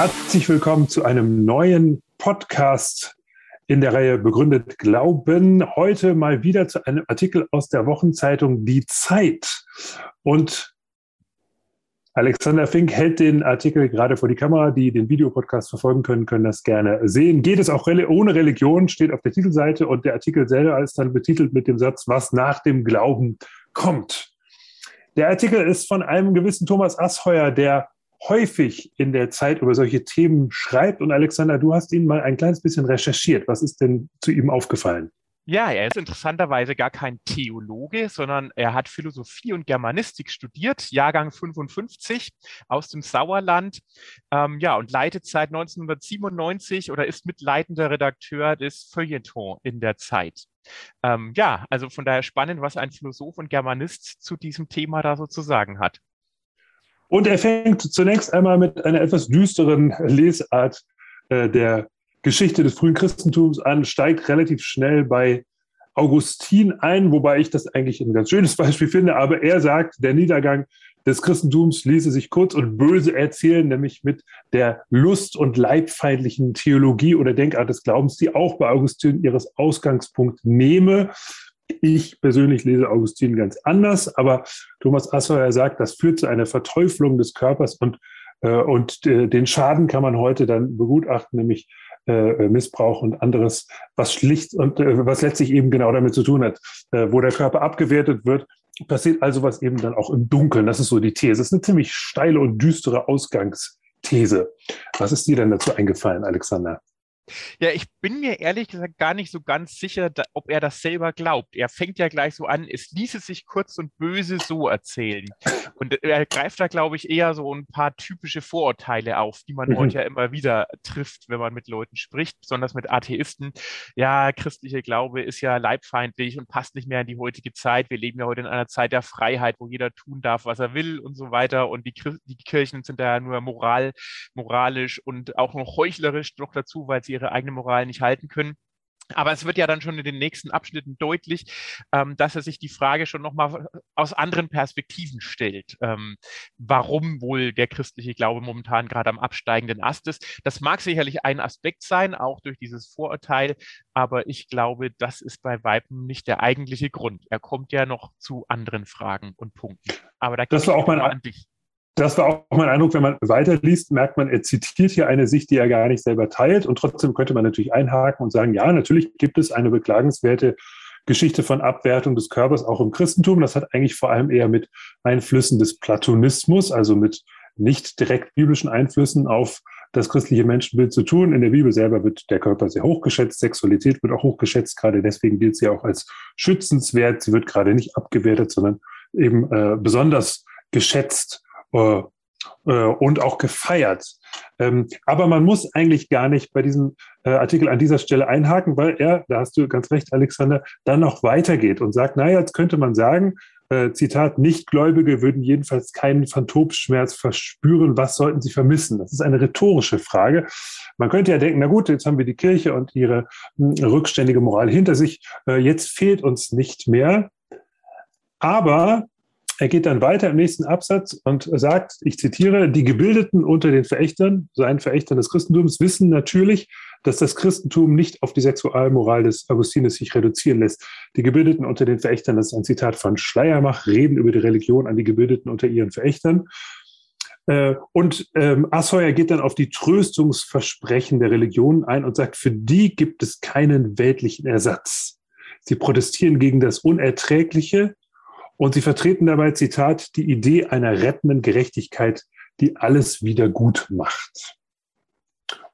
Herzlich willkommen zu einem neuen Podcast in der Reihe Begründet Glauben. Heute mal wieder zu einem Artikel aus der Wochenzeitung Die Zeit. Und Alexander Fink hält den Artikel gerade vor die Kamera. Die den Videopodcast verfolgen können, können das gerne sehen. Geht es auch ohne Religion, steht auf der Titelseite und der Artikel selber ist dann betitelt mit dem Satz, was nach dem Glauben kommt. Der Artikel ist von einem gewissen Thomas Asheuer, der häufig in der Zeit über solche Themen schreibt. Und Alexander, du hast ihn mal ein kleines bisschen recherchiert. Was ist denn zu ihm aufgefallen? Ja, er ist interessanterweise gar kein Theologe, sondern er hat Philosophie und Germanistik studiert, Jahrgang 55 aus dem Sauerland. Ähm, ja, und leitet seit 1997 oder ist mitleitender Redakteur des Feuilleton in der Zeit. Ähm, ja, also von daher spannend, was ein Philosoph und Germanist zu diesem Thema da so zu sagen hat. Und er fängt zunächst einmal mit einer etwas düsteren Lesart äh, der Geschichte des frühen Christentums an, steigt relativ schnell bei Augustin ein, wobei ich das eigentlich ein ganz schönes Beispiel finde. Aber er sagt, der Niedergang des Christentums ließe sich kurz und böse erzählen, nämlich mit der lust- und leibfeindlichen Theologie oder Denkart des Glaubens, die auch bei Augustin ihres Ausgangspunkt nehme. Ich persönlich lese Augustin ganz anders, aber Thomas Assauer sagt, das führt zu einer Verteuflung des Körpers und, äh, und äh, den Schaden kann man heute dann begutachten, nämlich äh, Missbrauch und anderes, was schlicht und äh, was letztlich eben genau damit zu tun hat, äh, wo der Körper abgewertet wird. Passiert also was eben dann auch im Dunkeln. Das ist so die These. Das ist eine ziemlich steile und düstere Ausgangsthese. Was ist dir denn dazu eingefallen, Alexander? Ja, ich bin mir ehrlich gesagt gar nicht so ganz sicher, da, ob er das selber glaubt. Er fängt ja gleich so an, es ließe sich kurz und böse so erzählen. Und er greift da, glaube ich, eher so ein paar typische Vorurteile auf, die man mhm. heute ja immer wieder trifft, wenn man mit Leuten spricht, besonders mit Atheisten. Ja, christlicher Glaube ist ja leibfeindlich und passt nicht mehr in die heutige Zeit. Wir leben ja heute in einer Zeit der Freiheit, wo jeder tun darf, was er will und so weiter. Und die, die Kirchen sind da ja nur moral, moralisch und auch noch heuchlerisch noch dazu, weil sie ihre eigene Moral nicht halten können. Aber es wird ja dann schon in den nächsten Abschnitten deutlich, ähm, dass er sich die Frage schon nochmal aus anderen Perspektiven stellt, ähm, warum wohl der christliche Glaube momentan gerade am absteigenden Ast ist. Das mag sicherlich ein Aspekt sein, auch durch dieses Vorurteil, aber ich glaube, das ist bei Weipen nicht der eigentliche Grund. Er kommt ja noch zu anderen Fragen und Punkten. Aber da das war auch mein an dich das war auch mein Eindruck, wenn man weiterliest, merkt man, er zitiert hier eine Sicht, die er gar nicht selber teilt. Und trotzdem könnte man natürlich einhaken und sagen, ja, natürlich gibt es eine beklagenswerte Geschichte von Abwertung des Körpers auch im Christentum. Das hat eigentlich vor allem eher mit Einflüssen des Platonismus, also mit nicht direkt biblischen Einflüssen auf das christliche Menschenbild zu tun. In der Bibel selber wird der Körper sehr hochgeschätzt, Sexualität wird auch hochgeschätzt, gerade deswegen gilt sie auch als schützenswert. Sie wird gerade nicht abgewertet, sondern eben äh, besonders geschätzt äh, äh, und auch gefeiert. Ähm, aber man muss eigentlich gar nicht bei diesem äh, Artikel an dieser Stelle einhaken, weil er, da hast du ganz recht, Alexander, dann noch weitergeht und sagt, naja, jetzt könnte man sagen, Zitat, Nichtgläubige würden jedenfalls keinen Phantomschmerz verspüren. Was sollten sie vermissen? Das ist eine rhetorische Frage. Man könnte ja denken, na gut, jetzt haben wir die Kirche und ihre hm, rückständige Moral hinter sich. Jetzt fehlt uns nicht mehr. Aber er geht dann weiter im nächsten Absatz und sagt, ich zitiere, die Gebildeten unter den Verächtern, seinen Verächtern des Christentums, wissen natürlich, dass das Christentum nicht auf die Sexualmoral des Augustinus sich reduzieren lässt. Die Gebildeten unter den Verächtern, das ist ein Zitat von Schleiermach, reden über die Religion an die Gebildeten unter ihren Verächtern. Äh, und ähm, Asheuer geht dann auf die Tröstungsversprechen der Religion ein und sagt, für die gibt es keinen weltlichen Ersatz. Sie protestieren gegen das Unerträgliche, und sie vertreten dabei, Zitat, die Idee einer rettenden Gerechtigkeit, die alles wieder gut macht.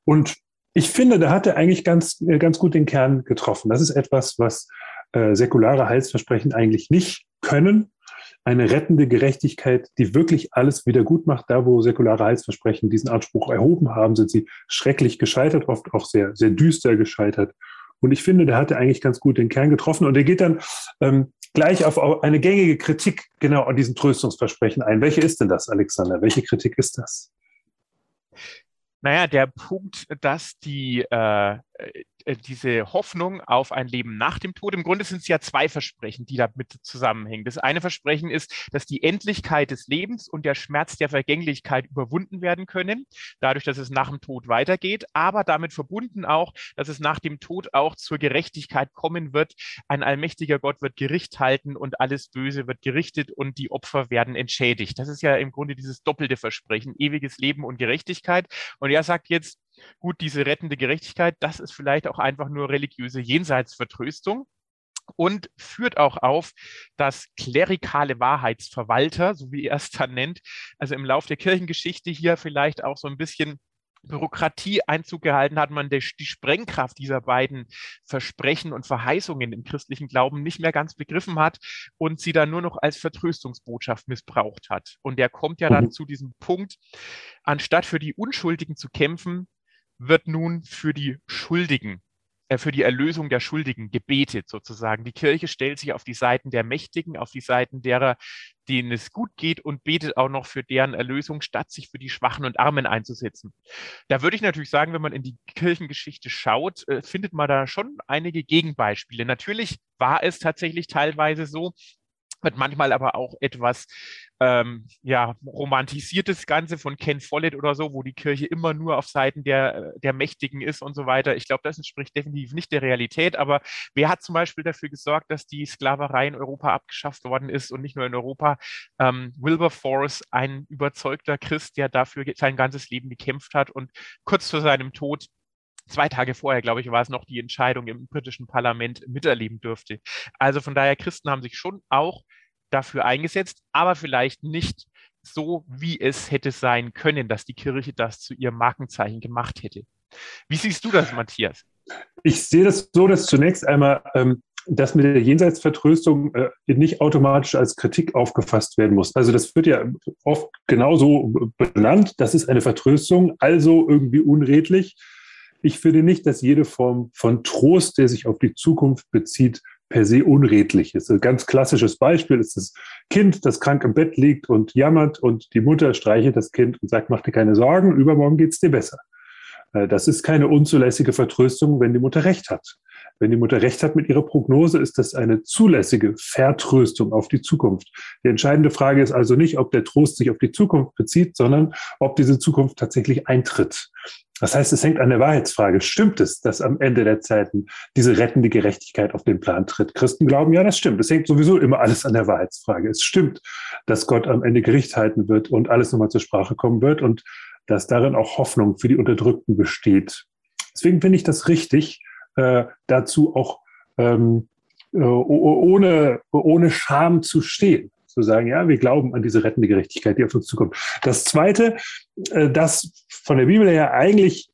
Und ich finde, da hat er eigentlich ganz, äh, ganz gut den Kern getroffen. Das ist etwas, was äh, säkulare Heilsversprechen eigentlich nicht können. eine rettende Gerechtigkeit, die wirklich alles wieder gut macht. Da, wo säkulare Heilsversprechen diesen Anspruch erhoben haben, sind sie schrecklich gescheitert, oft auch sehr, sehr düster gescheitert. Und ich finde, der hatte eigentlich ganz gut den Kern getroffen. Und er geht dann ähm, gleich auf eine gängige Kritik genau an diesem Tröstungsversprechen ein. Welche ist denn das, Alexander? Welche Kritik ist das? Naja, der Punkt, dass die äh, diese Hoffnung auf ein Leben nach dem Tod. Im Grunde sind es ja zwei Versprechen, die damit zusammenhängen. Das eine Versprechen ist, dass die Endlichkeit des Lebens und der Schmerz der Vergänglichkeit überwunden werden können, dadurch, dass es nach dem Tod weitergeht, aber damit verbunden auch, dass es nach dem Tod auch zur Gerechtigkeit kommen wird. Ein allmächtiger Gott wird Gericht halten und alles Böse wird gerichtet und die Opfer werden entschädigt. Das ist ja im Grunde dieses doppelte Versprechen, ewiges Leben und Gerechtigkeit. Und er sagt jetzt, Gut, diese rettende Gerechtigkeit, das ist vielleicht auch einfach nur religiöse Jenseitsvertröstung und führt auch auf, dass klerikale Wahrheitsverwalter, so wie er es dann nennt, also im Lauf der Kirchengeschichte hier vielleicht auch so ein bisschen Bürokratie Einzug gehalten hat, man die, Sprengkraft dieser beiden Versprechen und Verheißungen im christlichen Glauben nicht mehr ganz begriffen hat und sie dann nur noch als Vertröstungsbotschaft missbraucht hat. Und der kommt ja dann mhm. zu diesem Punkt, anstatt für die Unschuldigen zu kämpfen, wird nun für die Schuldigen, äh, für die Erlösung der Schuldigen gebetet sozusagen. Die Kirche stellt sich auf die Seiten der Mächtigen, auf die Seiten derer, denen es gut geht und betet auch noch für deren Erlösung, statt sich für die Schwachen und Armen einzusetzen. Da würde ich natürlich sagen, wenn man in die Kirchengeschichte schaut, äh, findet man da schon einige Gegenbeispiele. Natürlich war es tatsächlich teilweise so, wird manchmal aber auch etwas ähm, ja, romantisiertes Ganze von Ken Follett oder so, wo die Kirche immer nur auf Seiten der, der Mächtigen ist und so weiter. Ich glaube, das entspricht definitiv nicht der Realität, aber wer hat zum Beispiel dafür gesorgt, dass die Sklaverei in Europa abgeschafft worden ist und nicht nur in Europa? Ähm, Wilberforce, ein überzeugter Christ, der dafür sein ganzes Leben gekämpft hat und kurz vor seinem Tod zwei Tage vorher, glaube ich, war es noch die Entscheidung im britischen Parlament miterleben dürfte. Also von daher, Christen haben sich schon auch dafür eingesetzt, aber vielleicht nicht so, wie es hätte sein können, dass die Kirche das zu ihrem Markenzeichen gemacht hätte. Wie siehst du das, Matthias? Ich sehe das so, dass zunächst einmal ähm, das mit der Jenseitsvertröstung äh, nicht automatisch als Kritik aufgefasst werden muss. Also das wird ja oft genauso benannt, das ist eine Vertröstung, also irgendwie unredlich. Ich finde nicht, dass jede Form von Trost, der sich auf die Zukunft bezieht, per se unredlich ist. Ein ganz klassisches Beispiel ist das Kind, das krank im Bett liegt und jammert und die Mutter streichelt das Kind und sagt, mach dir keine Sorgen, übermorgen geht es dir besser. Äh, das ist keine unzulässige Vertröstung, wenn die Mutter recht hat. Wenn die Mutter recht hat mit ihrer Prognose, ist das eine zulässige Vertröstung auf die Zukunft. Die entscheidende Frage ist also nicht, ob der Trost sich auf die Zukunft bezieht, sondern ob diese Zukunft tatsächlich eintritt. Das heißt, es hängt an der Wahrheitsfrage. Stimmt es, dass am Ende der Zeiten diese rettende Gerechtigkeit auf den Plan tritt? Christen glauben, ja, das stimmt. Es hängt sowieso immer alles an der Wahrheitsfrage. Es stimmt, dass Gott am Ende Gericht halten wird und alles nochmal zur Sprache kommen wird und dass darin auch Hoffnung für die Unterdrückten besteht. Deswegen finde ich das richtig, äh, dazu auch ähm, äh, ohne, ohne Scham zu stehen zu sagen, ja, wir glauben an diese rettende Gerechtigkeit, die auf uns zukommt. Das Zweite, äh, dass von der Bibel her eigentlich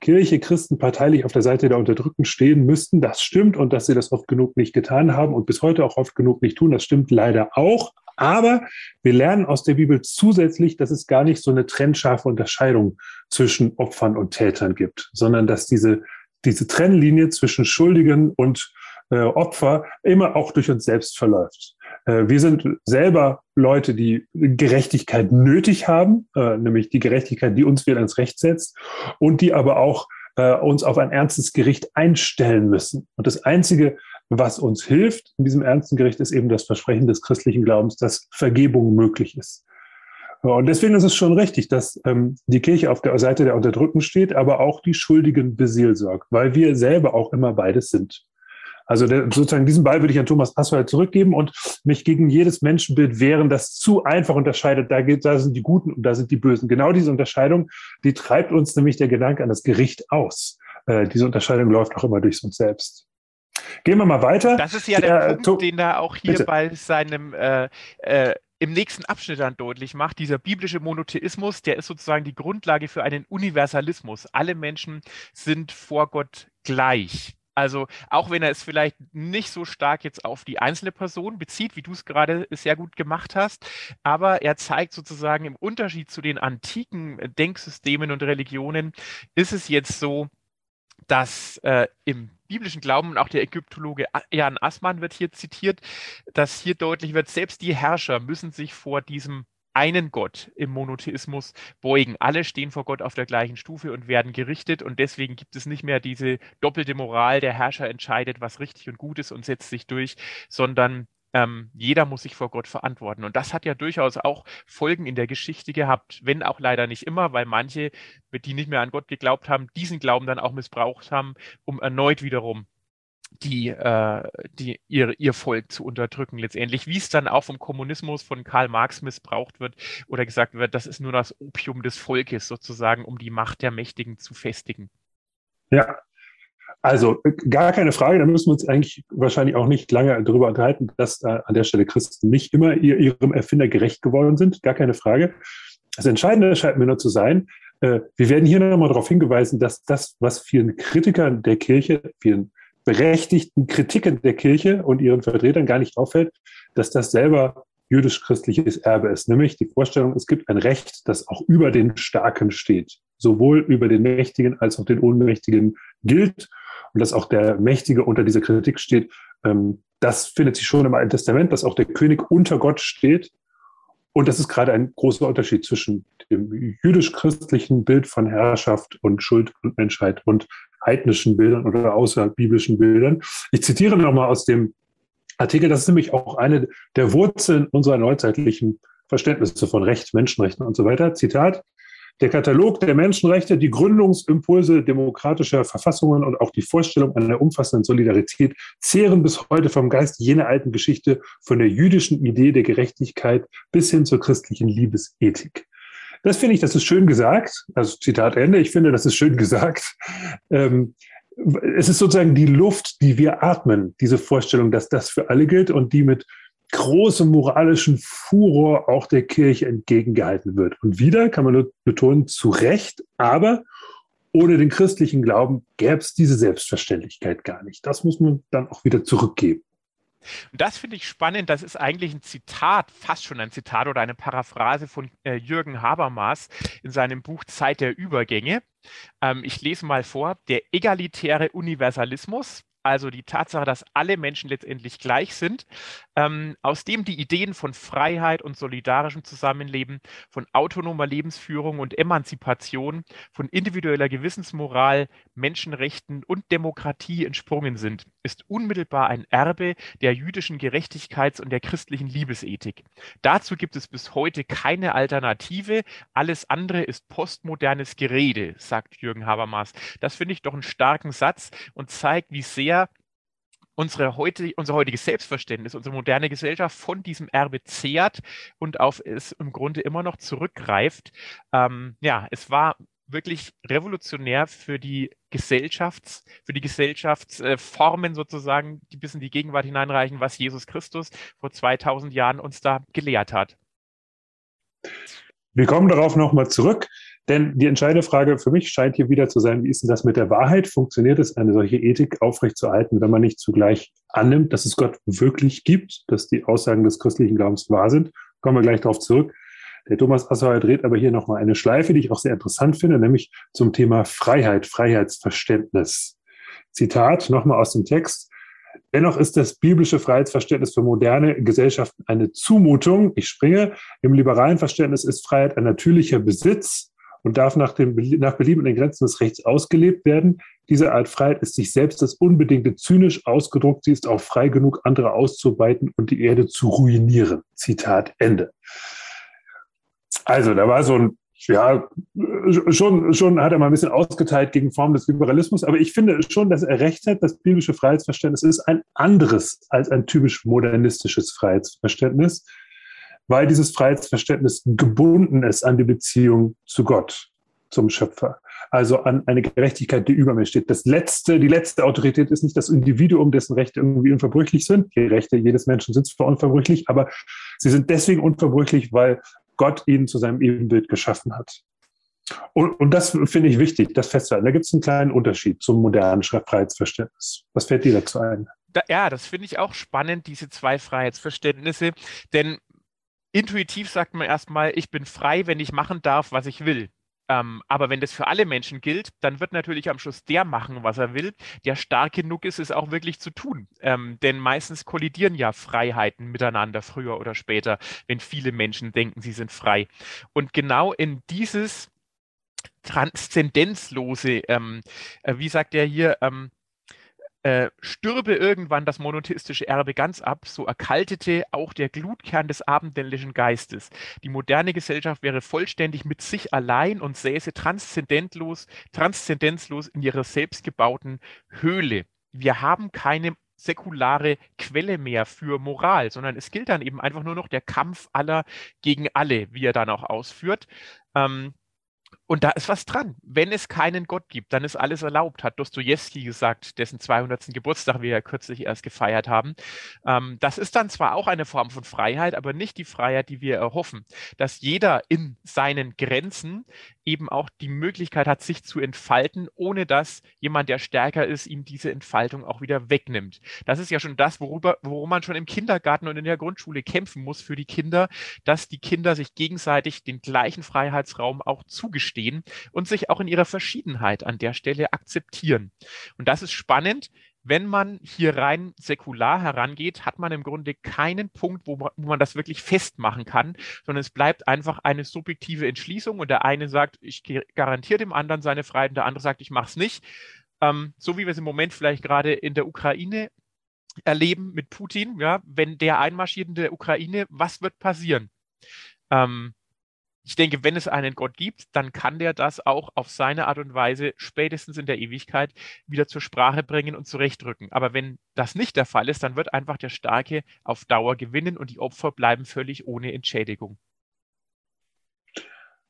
Kirche, Christen parteilich auf der Seite der Unterdrückten stehen müssten, das stimmt und dass sie das oft genug nicht getan haben und bis heute auch oft genug nicht tun, das stimmt leider auch. Aber wir lernen aus der Bibel zusätzlich, dass es gar nicht so eine trennscharfe Unterscheidung zwischen Opfern und Tätern gibt, sondern dass diese, diese Trennlinie zwischen Schuldigen und äh, Opfer immer auch durch uns selbst verläuft. Äh, wir sind selber Leute, die Gerechtigkeit nötig haben, äh, nämlich die Gerechtigkeit, die uns wieder ins Recht setzt und die aber auch äh, uns auf ein ernstes Gericht einstellen müssen. Und das Einzige, was uns hilft in diesem ernsten Gericht, ist eben das Versprechen des christlichen Glaubens, dass Vergebung möglich ist. Und deswegen ist es schon richtig, dass ähm, die Kirche auf der Seite der Unterdrückten steht, aber auch die Schuldigen beseelsorgt, weil wir selber auch immer beides sind. Also der, sozusagen diesen Ball würde ich an Thomas Passwald zurückgeben und mich gegen jedes Menschenbild wehren, das zu einfach unterscheidet. Da, geht, da sind die Guten und da sind die Bösen. Genau diese Unterscheidung, die treibt uns nämlich der Gedanke an das Gericht aus. Äh, diese Unterscheidung läuft auch immer durch uns selbst. Gehen wir mal weiter. Das ist ja der, der Punkt, den er auch hier bitte. bei seinem äh, äh, im nächsten Abschnitt dann deutlich macht, dieser biblische Monotheismus, der ist sozusagen die Grundlage für einen Universalismus. Alle Menschen sind vor Gott gleich. Also auch wenn er es vielleicht nicht so stark jetzt auf die einzelne Person bezieht, wie du es gerade sehr gut gemacht hast, aber er zeigt sozusagen im Unterschied zu den antiken Denksystemen und Religionen, ist es jetzt so, dass äh, im biblischen Glauben und auch der Ägyptologe Jan Assmann wird hier zitiert, dass hier deutlich wird, selbst die Herrscher müssen sich vor diesem einen Gott im Monotheismus beugen. Alle stehen vor Gott auf der gleichen Stufe und werden gerichtet und deswegen gibt es nicht mehr diese doppelte Moral, der Herrscher entscheidet, was richtig und gut ist und setzt sich durch, sondern ähm, jeder muss sich vor Gott verantworten. Und das hat ja durchaus auch Folgen in der Geschichte gehabt, wenn auch leider nicht immer, weil manche, die nicht mehr an Gott geglaubt haben, diesen Glauben dann auch missbraucht haben, um erneut wiederum die, äh, die ihr, ihr Volk zu unterdrücken letztendlich, wie es dann auch vom Kommunismus von Karl Marx missbraucht wird oder gesagt wird, das ist nur das Opium des Volkes sozusagen, um die Macht der Mächtigen zu festigen. Ja, also gar keine Frage, da müssen wir uns eigentlich wahrscheinlich auch nicht lange darüber unterhalten, dass äh, an der Stelle Christen nicht immer ihr, ihrem Erfinder gerecht geworden sind, gar keine Frage. Das Entscheidende scheint mir nur zu sein, äh, wir werden hier nochmal darauf hingeweisen, dass das, was vielen Kritikern der Kirche, vielen berechtigten Kritiken der Kirche und ihren Vertretern gar nicht auffällt, dass das selber jüdisch-christliches Erbe ist, nämlich die Vorstellung, es gibt ein Recht, das auch über den Starken steht, sowohl über den Mächtigen als auch den Ohnmächtigen gilt und dass auch der Mächtige unter dieser Kritik steht. Ähm, das findet sich schon im Alten Testament, dass auch der König unter Gott steht. Und das ist gerade ein großer Unterschied zwischen dem jüdisch-christlichen Bild von Herrschaft und Schuld und Menschheit und heidnischen Bildern oder außerbiblischen Bildern. Ich zitiere nochmal aus dem Artikel, das ist nämlich auch eine der Wurzeln unserer neuzeitlichen Verständnisse von Recht, Menschenrechten und so weiter. Zitat. Der Katalog der Menschenrechte, die Gründungsimpulse demokratischer Verfassungen und auch die Vorstellung einer umfassenden Solidarität zehren bis heute vom Geist jener alten Geschichte, von der jüdischen Idee der Gerechtigkeit bis hin zur christlichen Liebesethik. Das finde ich, das ist schön gesagt. Also Zitat Ende. Ich finde, das ist schön gesagt. Ähm, es ist sozusagen die Luft, die wir atmen, diese Vorstellung, dass das für alle gilt und die mit großem moralischen Furor auch der Kirche entgegengehalten wird. Und wieder kann man nur betonen, zu Recht, aber ohne den christlichen Glauben gäbe es diese Selbstverständlichkeit gar nicht. Das muss man dann auch wieder zurückgeben. Und das finde ich spannend. Das ist eigentlich ein Zitat, fast schon ein Zitat oder eine Paraphrase von äh, Jürgen Habermas in seinem Buch Zeit der Übergänge. Ähm, ich lese mal vor. Der egalitäre Universalismus, also die Tatsache, dass alle Menschen letztendlich gleich sind, ähm, aus dem die Ideen von Freiheit und solidarischem Zusammenleben, von autonomer Lebensführung und Emanzipation, von individueller Gewissensmoral, Menschenrechten und Demokratie entsprungen sind, ist unmittelbar ein Erbe der jüdischen Gerechtigkeits- und der christlichen Liebesethik. Dazu gibt es bis heute keine Alternative. Alles andere ist postmodernes Gerede, sagt Jürgen Habermas. Das finde ich doch einen starken Satz und zeigt, wie sehr unsere heute, unser heutiges Selbstverständnis, unsere moderne Gesellschaft von diesem Erbe zehrt und auf es im Grunde immer noch zurückgreift. Ähm, ja, es war wirklich revolutionär für die Gesellschafts, für die Gesellschaftsformen sozusagen, die bis in die Gegenwart hineinreichen, was Jesus Christus vor 2000 Jahren uns da gelehrt hat. Wir kommen darauf nochmal zurück. Denn die entscheidende Frage für mich scheint hier wieder zu sein, wie ist denn das mit der Wahrheit? Funktioniert es, eine solche Ethik aufrechtzuerhalten, wenn man nicht zugleich annimmt, dass es Gott wirklich gibt, dass die Aussagen des christlichen Glaubens wahr sind? Kommen wir gleich darauf zurück. Der Thomas Assauer dreht aber hier nochmal eine Schleife, die ich auch sehr interessant finde, nämlich zum Thema Freiheit, Freiheitsverständnis. Zitat nochmal aus dem Text. Dennoch ist das biblische Freiheitsverständnis für moderne Gesellschaften eine Zumutung. Ich springe. Im liberalen Verständnis ist Freiheit ein natürlicher Besitz und darf nach, dem, nach Belieben in den Grenzen des Rechts ausgelebt werden. Diese Art Freiheit ist sich selbst das Unbedingte zynisch ausgedruckt. Sie ist auch frei genug, andere auszubeuten und die Erde zu ruinieren. Zitat Ende. Also, da war so ein, ja, schon, schon hat er mal ein bisschen ausgeteilt gegen Formen des Liberalismus, aber ich finde schon, dass er recht hat, das biblische Freiheitsverständnis ist ein anderes als ein typisch modernistisches Freiheitsverständnis weil dieses Freiheitsverständnis gebunden ist an die Beziehung zu Gott, zum Schöpfer. Also an eine Gerechtigkeit, die über mir steht. Das letzte, die letzte Autorität ist nicht das Individuum, dessen Rechte irgendwie unverbrüchlich sind. Die Rechte jedes Menschen sind zwar unverbrüchlich, aber sie sind deswegen unverbrüchlich, weil Gott ihn zu seinem Ebenbild geschaffen hat. Und, und das finde ich wichtig, das festzuhalten. Da gibt es einen kleinen Unterschied zum modernen Freiheitsverständnis. Was fällt dir dazu ein? Da, ja, das finde ich auch spannend, diese zwei Freiheitsverständnisse. Denn intuitiv sagt man erstmal, ich bin frei, wenn ich machen darf, was ich will. Ähm, aber wenn das für alle Menschen gilt, dann wird natürlich am Schluss der machen, was er will, der stark genug ist, es auch wirklich zu tun. Ähm, denn meistens kollidieren ja Freiheiten miteinander früher oder später, wenn viele Menschen denken, sie sind frei. Und genau in dieses transzendenzlose, ähm, äh, wie sagt er hier, ähm, äh, stürbe irgendwann das monotheistische Erbe ganz ab, so erkaltete auch der Glutkern des abendländischen Geistes. Die moderne Gesellschaft wäre vollständig mit sich allein und säße transzendentlos, transzendenzlos in ihrer selbstgebauten Höhle. Wir haben keine säkulare Quelle mehr für Moral, sondern es gilt dann eben einfach nur noch der Kampf aller gegen alle, wie er dann auch ausführt. Ähm, und da ist was dran. Wenn es keinen Gott gibt, dann ist alles erlaubt, hat Dostoevsky gesagt, dessen 200. Geburtstag wir ja kürzlich erst gefeiert haben. Ähm, das ist dann zwar auch eine Form von Freiheit, aber nicht die Freiheit, die wir erhoffen. Dass jeder in seinen Grenzen eben auch die Möglichkeit hat, sich zu entfalten, ohne dass jemand, der stärker ist, ihm diese Entfaltung auch wieder wegnimmt. Das ist ja schon das, worüber, worum man schon im Kindergarten und in der Grundschule kämpfen muss für die Kinder, dass die Kinder sich gegenseitig den gleichen Freiheitsraum auch zugestehen verstehen und sich auch in ihrer Verschiedenheit an der Stelle akzeptieren. Und das ist spannend. Wenn man hier rein säkular herangeht, hat man im Grunde keinen Punkt, wo man, wo man das wirklich festmachen kann, sondern es bleibt einfach eine subjektive Entschließung und der eine sagt, ich garantiere dem anderen seine Freiheit und der andere sagt, ich mache es nicht. Ähm, so wie wir es im Moment vielleicht gerade in der Ukraine erleben mit Putin, ja, wenn der einmarschiert in der Ukraine, was wird passieren? Ähm, ich denke, wenn es einen Gott gibt, dann kann der das auch auf seine Art und Weise spätestens in der Ewigkeit wieder zur Sprache bringen und zurechtrücken. Aber wenn das nicht der Fall ist, dann wird einfach der Starke auf Dauer gewinnen und die Opfer bleiben völlig ohne Entschädigung.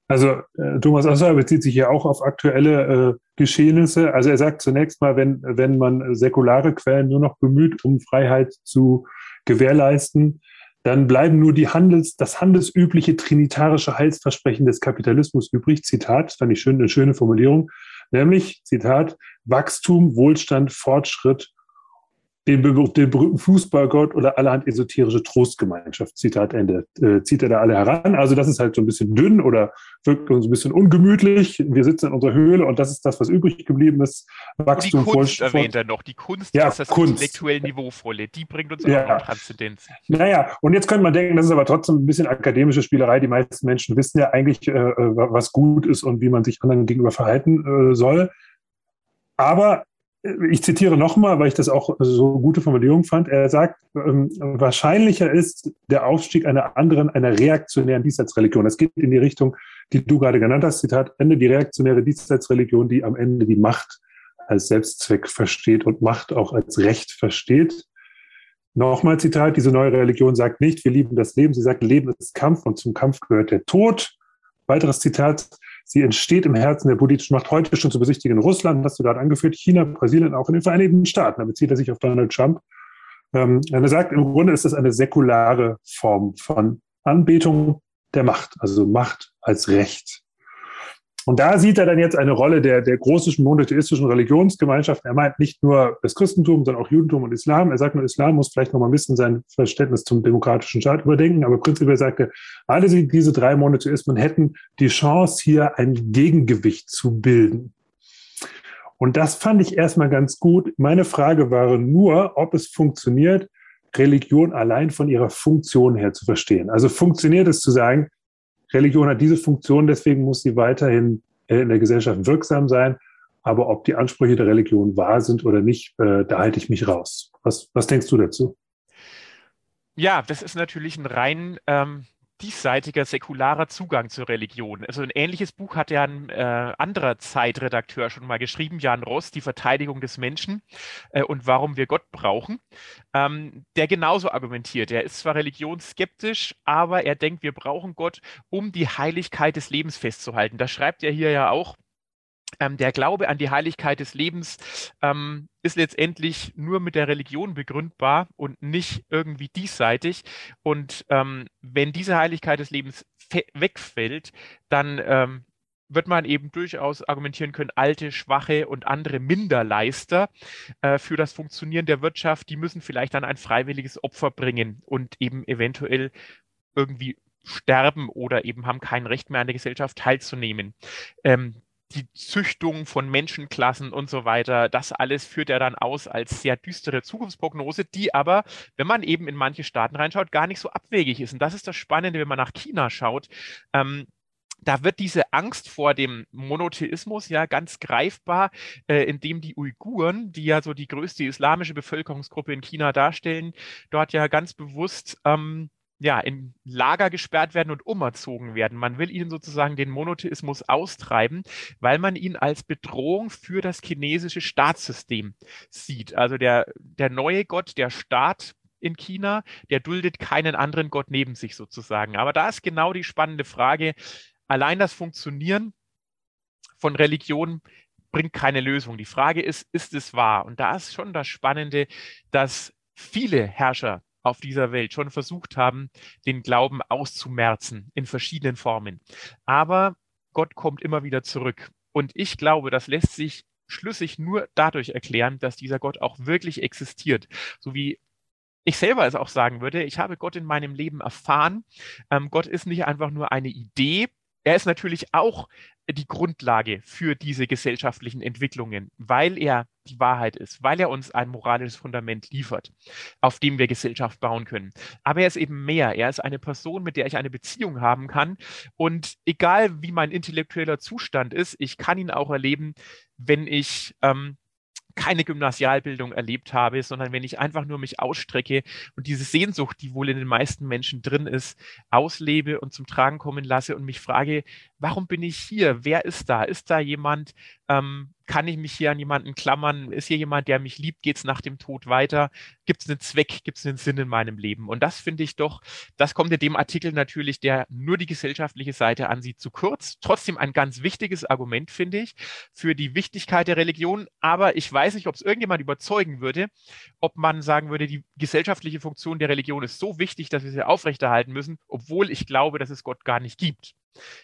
Also äh, Thomas Asser bezieht sich hier auch auf aktuelle äh, Geschehnisse. Also er sagt zunächst mal, wenn, wenn man säkulare Quellen nur noch bemüht, um Freiheit zu gewährleisten, dann bleiben nur die Handels, das handelsübliche trinitarische Heilsversprechen des Kapitalismus übrig. Zitat, fand ich schön, eine schöne Formulierung. Nämlich, Zitat, Wachstum, Wohlstand, Fortschritt den, den berühmten Fußballgott oder allerhand esoterische Trostgemeinschaft, Zitat Ende, äh, zieht er da alle heran. Also das ist halt so ein bisschen dünn oder wirkt uns ein bisschen ungemütlich. Wir sitzen in unserer Höhle und das ist das, was übrig geblieben ist. Wachstum, die Kunst erwähnt er noch, die Kunst ja, ist das Kunst. intellektuell Niveauvolle, die bringt uns ja. auch Transzendenz. Naja, und jetzt könnte man denken, das ist aber trotzdem ein bisschen akademische Spielerei. Die meisten Menschen wissen ja eigentlich, äh, äh was gut ist und wie man sich anderen gegenüber verhalten äh, soll. Aber ich zitiere nochmal, weil ich das auch so gute Formulierung fand. Er sagt, ähm, wahrscheinlicher ist der Aufstieg einer anderen, einer reaktionären Diesseitsreligion. Das geht in die Richtung, die du gerade genannt hast. Zitat Ende, die reaktionäre Diesseitsreligion, die am Ende die Macht als Selbstzweck versteht und Macht auch als Recht versteht. Nochmal Zitat, diese neue Religion sagt nicht, wir lieben das Leben. Sie sagt, Leben ist Kampf und zum Kampf gehört der Tod. Weiteres Zitat, Sie entsteht im Herzen der politischen Macht heute schon zu besichtigen. Russland, hast du gerade angeführt, China, Brasilien, auch in den Vereinigten Staaten. Da bezieht er sich auf Donald Trump. Ähm, er sagt, im Grunde ist das eine säkulare Form von Anbetung der Macht, also Macht als Recht. Und da sieht er dann jetzt eine Rolle der, der großen monotheistischen Religionsgemeinschaften. Er meint nicht nur das Christentum, sondern auch Judentum und Islam. Er sagt nur, Islam muss vielleicht noch mal ein bisschen sein Verständnis zum demokratischen Staat überdenken. Aber prinzipiell sagt er, alle diese drei Monotheismen hätten die Chance, hier ein Gegengewicht zu bilden. Und das fand ich erstmal ganz gut. Meine Frage war nur, ob es funktioniert, Religion allein von ihrer Funktion her zu verstehen. Also funktioniert es zu sagen, Religion hat diese Funktion, deswegen muss sie weiterhin äh, in der Gesellschaft wirksam sein. Aber ob die Ansprüche der Religion wahr sind oder nicht, äh, da halte ich mich raus. Was, was denkst du dazu? Ja, das ist natürlich ein rein ähm, diesseitiger, säkularer Zugang zur Religion. Also ein ähnliches Buch hat ja ein äh, anderer Zeitredakteur schon mal geschrieben, Jan Ross, Die Verteidigung des Menschen äh, und warum wir Gott brauchen, ähm, der genauso argumentiert. Er ist zwar religionsskeptisch, aber er denkt, wir brauchen Gott, um die Heiligkeit des Lebens festzuhalten. Das schreibt er hier ja auch ähm, der Glaube an die Heiligkeit des Lebens ähm, ist letztendlich nur mit der Religion begründbar und nicht irgendwie diesseitig. Und ähm, wenn diese Heiligkeit des Lebens wegfällt, dann ähm, wird man eben durchaus argumentieren können, alte, schwache und andere Minderleister äh, für das Funktionieren der Wirtschaft, die müssen vielleicht dann ein freiwilliges Opfer bringen und eben eventuell irgendwie sterben oder eben haben kein Recht mehr an der Gesellschaft teilzunehmen. Ähm, die Züchtung von Menschenklassen und so weiter, das alles führt er dann aus als sehr düstere Zukunftsprognose, die aber, wenn man eben in manche Staaten reinschaut, gar nicht so abwegig ist. Und das ist das Spannende, wenn man nach China schaut. Ähm, da wird diese Angst vor dem Monotheismus ja ganz greifbar, äh, indem die Uiguren, die ja so die größte islamische Bevölkerungsgruppe in China darstellen, dort ja ganz bewusst ähm, ja, in Lager gesperrt werden und umerzogen werden. Man will ihnen sozusagen den Monotheismus austreiben, weil man ihn als Bedrohung für das chinesische Staatssystem sieht. Also der, der neue Gott, der Staat in China, der duldet keinen anderen Gott neben sich sozusagen. Aber da ist genau die spannende Frage. Allein das Funktionieren von Religion bringt keine Lösung. Die Frage ist, ist es wahr? Und da ist schon das Spannende, dass viele Herrscher auf dieser Welt schon versucht haben, den Glauben auszumerzen in verschiedenen Formen. Aber Gott kommt immer wieder zurück. Und ich glaube, das lässt sich schlüssig nur dadurch erklären, dass dieser Gott auch wirklich existiert. So wie ich selber es auch sagen würde, ich habe Gott in meinem Leben erfahren. Ähm, Gott ist nicht einfach nur eine Idee, er ist natürlich auch die Grundlage für diese gesellschaftlichen Entwicklungen, weil er die Wahrheit ist, weil er uns ein moralisches Fundament liefert, auf dem wir Gesellschaft bauen können. Aber er ist eben mehr. Er ist eine Person, mit der ich eine Beziehung haben kann. Und egal wie mein intellektueller Zustand ist, ich kann ihn auch erleben, wenn ich ähm, keine Gymnasialbildung erlebt habe, sondern wenn ich einfach nur mich ausstrecke und diese Sehnsucht, die wohl in den meisten Menschen drin ist, auslebe und zum Tragen kommen lasse und mich frage, warum bin ich hier? Wer ist da? Ist da jemand, ähm, kann ich mich hier an jemanden klammern? Ist hier jemand, der mich liebt? Geht es nach dem Tod weiter? Gibt es einen Zweck? Gibt es einen Sinn in meinem Leben? Und das finde ich doch, das kommt in dem Artikel natürlich, der nur die gesellschaftliche Seite ansieht, zu kurz. Trotzdem ein ganz wichtiges Argument, finde ich, für die Wichtigkeit der Religion. Aber ich weiß nicht, ob es irgendjemand überzeugen würde, ob man sagen würde, die gesellschaftliche Funktion der Religion ist so wichtig, dass wir sie aufrechterhalten müssen, obwohl ich glaube, dass es Gott gar nicht gibt.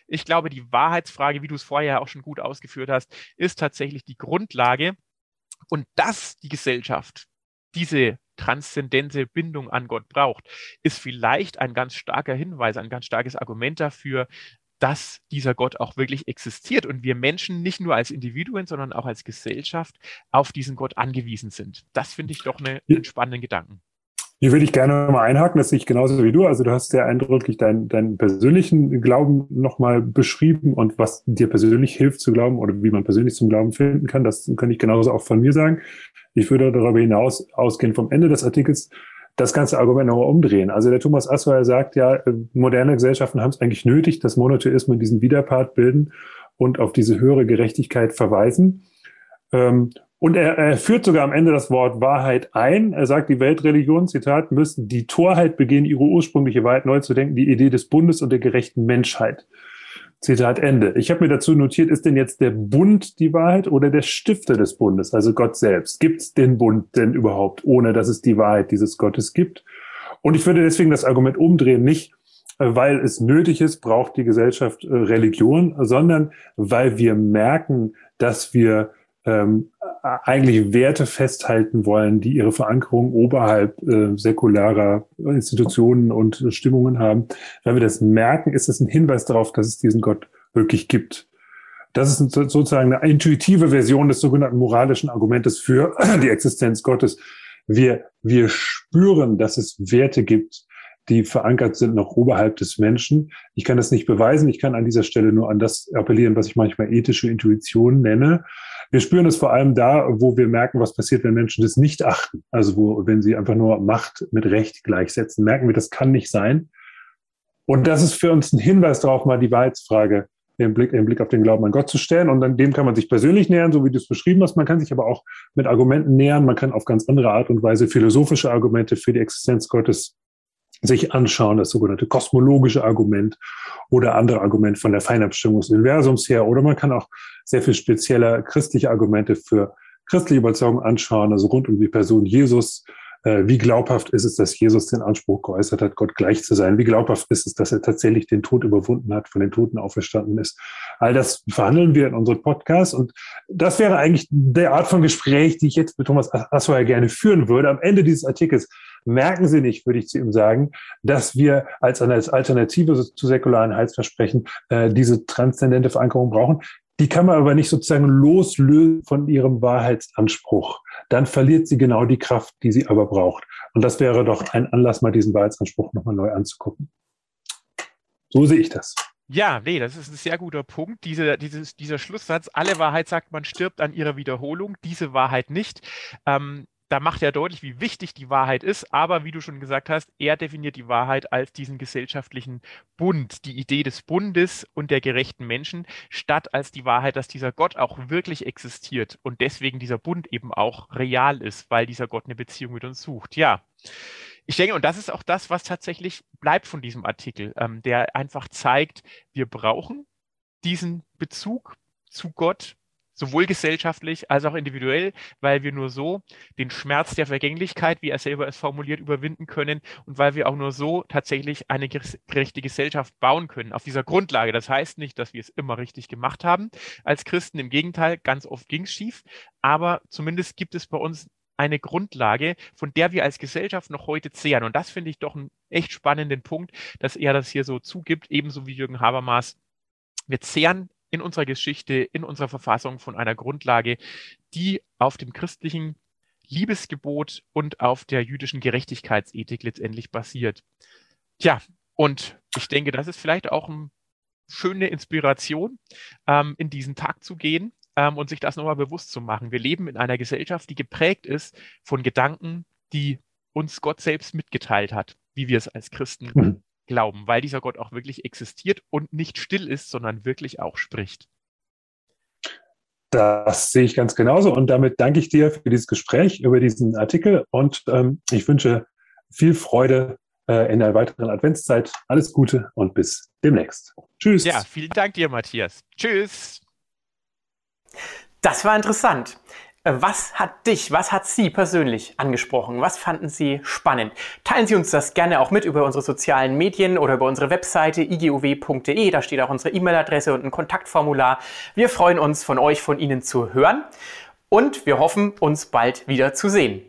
Ich glaube, die Wahrheitsfrage, wie du es vorher auch schon gut ausgeführt hast, ist tatsächlich die Grundlage. Und dass die Gesellschaft diese transzendente Bindung an Gott braucht, ist vielleicht ein ganz starker Hinweis, ein ganz starkes Argument dafür, dass dieser Gott auch wirklich existiert und wir Menschen nicht nur als Individuen, sondern auch als Gesellschaft auf diesen Gott angewiesen sind. Das finde ich doch eine, einen spannenden Gedanken. Hier würde ich gerne mal einhaken, dass ich genauso wie du, also du hast sehr eindrücklich deinen, deinen persönlichen Glauben nochmal beschrieben und was dir persönlich hilft zu glauben oder wie man persönlich zum Glauben finden kann, das kann ich genauso auch von mir sagen. Ich würde darüber hinaus ausgehen vom Ende des Artikels das ganze Argument nochmal umdrehen. Also der Thomas Asweier sagt ja, moderne Gesellschaften haben es eigentlich nötig, dass Monotheismen diesen Widerpart bilden und auf diese höhere Gerechtigkeit verweisen. Ähm, und er, er führt sogar am Ende das Wort Wahrheit ein. Er sagt, die Weltreligionen, Zitat, müssen die Torheit begehen, ihre ursprüngliche Wahrheit neu zu denken, die Idee des Bundes und der gerechten Menschheit. Zitat Ende. Ich habe mir dazu notiert, ist denn jetzt der Bund die Wahrheit oder der Stifter des Bundes, also Gott selbst? Gibt es den Bund denn überhaupt, ohne dass es die Wahrheit dieses Gottes gibt? Und ich würde deswegen das Argument umdrehen, nicht äh, weil es nötig ist, braucht die Gesellschaft äh, Religion, sondern weil wir merken, dass wir ähm, eigentlich Werte festhalten wollen, die ihre Verankerung oberhalb äh, säkularer Institutionen und Stimmungen haben. Wenn wir das merken, ist das ein Hinweis darauf, dass es diesen Gott wirklich gibt. Das ist sozusagen eine intuitive Version des sogenannten moralischen Argumentes für die Existenz Gottes. Wir, wir spüren, dass es Werte gibt, die verankert sind noch oberhalb des Menschen. Ich kann das nicht beweisen. Ich kann an dieser Stelle nur an das appellieren, was ich manchmal ethische Intuition nenne. Wir spüren es vor allem da, wo wir merken, was passiert, wenn Menschen das nicht achten. Also wo, wenn sie einfach nur Macht mit Recht gleichsetzen, merken wir, das kann nicht sein. Und das ist für uns ein Hinweis darauf, mal die Wahrheitsfrage im Blick, im Blick auf den Glauben an Gott zu stellen. Und dann dem kann man sich persönlich nähern, so wie du es beschrieben hast. Man kann sich aber auch mit Argumenten nähern. Man kann auf ganz andere Art und Weise philosophische Argumente für die Existenz Gottes sich anschauen, das sogenannte kosmologische Argument oder andere Argumente von der Feinabstimmung des Universums her. Oder man kann auch sehr viel spezieller christliche Argumente für christliche Überzeugung anschauen, also rund um die Person Jesus, Äh, wie glaubhaft ist es, dass Jesus den Anspruch geäußert hat, Gott gleich zu sein? Wie glaubhaft ist es, dass er tatsächlich den Tod überwunden hat, von den Toten auferstanden ist? All das verhandeln wir in unserem Podcast. Und das wäre eigentlich der Art von Gespräch, die ich jetzt mit Thomas Assauer gerne führen würde. Am Ende dieses Artikels merken Sie nicht, würde ich zu ihm sagen, dass wir als Alternative zu säkularen Heilsversprechen äh, diese transzendente Verankerung brauchen. Die kann man aber nicht sozusagen loslösen von ihrem Wahrheitsanspruch. Dann verliert sie genau die Kraft, die sie aber braucht. Und das wäre doch ein Anlass, mal diesen Wahrheitsanspruch nochmal neu anzugucken. So sehe ich das. Ja, nee, das ist ein sehr guter Punkt. Diese, dieses, dieser Schlusssatz, alle Wahrheit sagt, man stirbt an ihrer Wiederholung, diese Wahrheit nicht. Ähm, da macht er deutlich, wie wichtig die Wahrheit ist. Aber wie du schon gesagt hast, er definiert die Wahrheit als diesen gesellschaftlichen Bund, die Idee des Bundes und der gerechten Menschen, statt als die Wahrheit, dass dieser Gott auch wirklich existiert und deswegen dieser Bund eben auch real ist, weil dieser Gott eine Beziehung mit uns sucht. Ja. Ich denke, und das ist auch das, was tatsächlich bleibt von diesem Artikel, ähm, der einfach zeigt, wir brauchen diesen Bezug zu Gott, sowohl gesellschaftlich als auch individuell, weil wir nur so den Schmerz der Vergänglichkeit, wie er selber es formuliert, überwinden können und weil wir auch nur so tatsächlich eine gerechte Gesellschaft bauen können auf dieser Grundlage. Das heißt nicht, dass wir es immer richtig gemacht haben als Christen. Im Gegenteil, ganz oft ging es schief, aber zumindest gibt es bei uns eine Grundlage, von der wir als Gesellschaft noch heute zehren. Und das finde ich doch einen echt spannenden Punkt, dass er das hier so zugibt, ebenso wie Jürgen Habermas. Wir zehren in unserer Geschichte, in unserer Verfassung von einer Grundlage, die auf dem christlichen Liebesgebot und auf der jüdischen Gerechtigkeitsethik letztendlich basiert. Tja, und ich denke, das ist vielleicht auch eine schöne Inspiration, ähm, in diesen Tag zu gehen ähm, und sich das nochmal bewusst zu machen. Wir leben in einer Gesellschaft, die geprägt ist von Gedanken, die uns Gott selbst mitgeteilt hat, wie wir es als Christen mhm glauben, weil dieser Gott auch wirklich existiert und nicht still ist, sondern wirklich auch spricht. Das sehe ich ganz genauso und damit danke ich dir für dieses Gespräch über diesen Artikel und ähm, ich wünsche viel Freude äh, in der weiteren Adventszeit. Alles Gute und bis demnächst. Tschüss. Ja, vielen Dank dir, Matthias. Tschüss. Das war interessant. Was hat dich, was hat Sie persönlich angesprochen? Was fanden Sie spannend? Teilen Sie uns das gerne auch mit über unsere sozialen Medien oder über unsere Webseite igov.de. Da steht auch unsere E-Mail-Adresse und ein Kontaktformular. Wir freuen uns, von euch, von Ihnen zu hören und wir hoffen, uns bald wieder zu sehen.